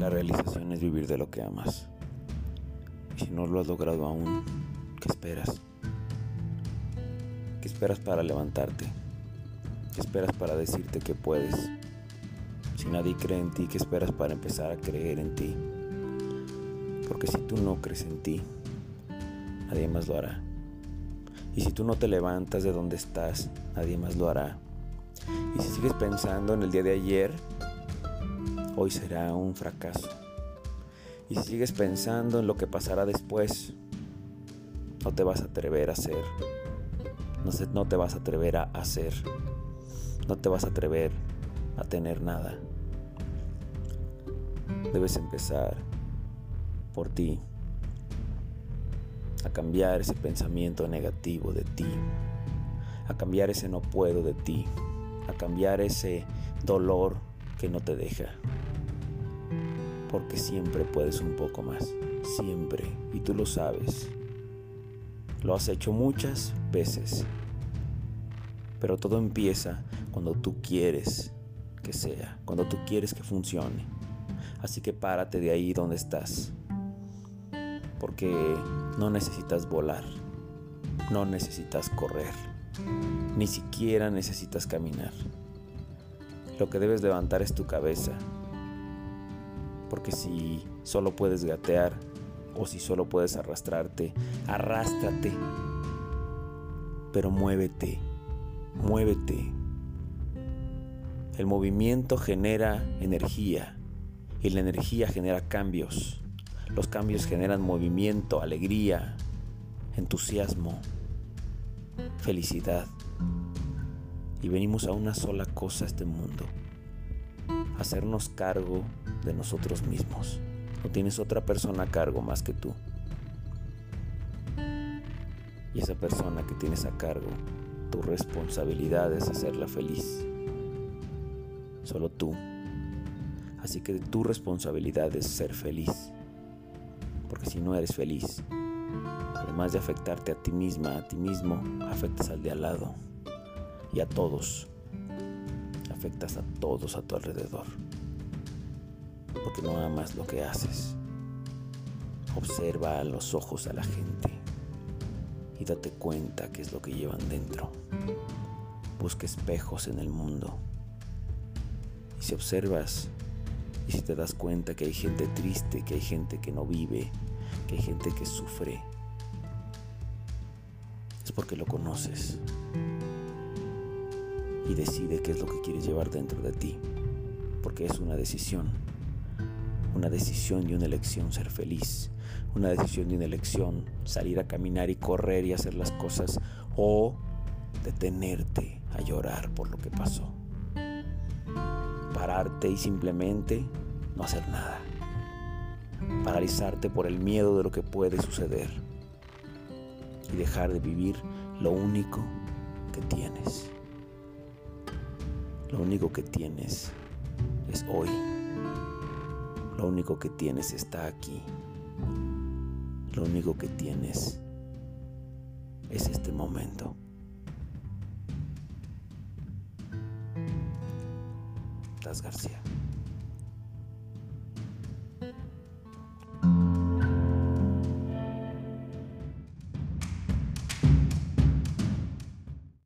La realización es vivir de lo que amas. Y si no lo has logrado aún, ¿qué esperas? ¿Qué esperas para levantarte? ¿Qué esperas para decirte que puedes? Si nadie cree en ti, ¿qué esperas para empezar a creer en ti? Porque si tú no crees en ti, nadie más lo hará. Y si tú no te levantas de donde estás, nadie más lo hará. Y si sigues pensando en el día de ayer, hoy será un fracaso. Y si sigues pensando en lo que pasará después, no te vas a atrever a hacer. No, no te vas a atrever a hacer. No te vas a atrever a tener nada. Debes empezar por ti, a cambiar ese pensamiento negativo de ti, a cambiar ese no puedo de ti, a cambiar ese dolor que no te deja. Porque siempre puedes un poco más, siempre, y tú lo sabes. Lo has hecho muchas veces, pero todo empieza cuando tú quieres que sea, cuando tú quieres que funcione. Así que párate de ahí donde estás, porque no necesitas volar, no necesitas correr, ni siquiera necesitas caminar. Lo que debes levantar es tu cabeza, porque si solo puedes gatear o si solo puedes arrastrarte, arrástrate, pero muévete, muévete. El movimiento genera energía y la energía genera cambios. Los cambios generan movimiento, alegría, entusiasmo, felicidad. Y venimos a una sola cosa a este mundo, hacernos cargo de nosotros mismos. No tienes otra persona a cargo más que tú. Y esa persona que tienes a cargo, tu responsabilidad es hacerla feliz. Solo tú. Así que tu responsabilidad es ser feliz. Porque si no eres feliz, además de afectarte a ti misma, a ti mismo, afectas al de al lado y a todos. Afectas a todos a tu alrededor. Porque no amas lo que haces. Observa a los ojos a la gente y date cuenta qué es lo que llevan dentro. Busca espejos en el mundo. Y si observas y si te das cuenta que hay gente triste, que hay gente que no vive, que hay gente que sufre, es porque lo conoces y decide qué es lo que quieres llevar dentro de ti, porque es una decisión, una decisión y una elección ser feliz, una decisión y una elección salir a caminar y correr y hacer las cosas o detenerte a llorar por lo que pasó. Pararte y simplemente no hacer nada. Paralizarte por el miedo de lo que puede suceder. Y dejar de vivir lo único que tienes. Lo único que tienes es hoy. Lo único que tienes está aquí. Lo único que tienes es este momento. García.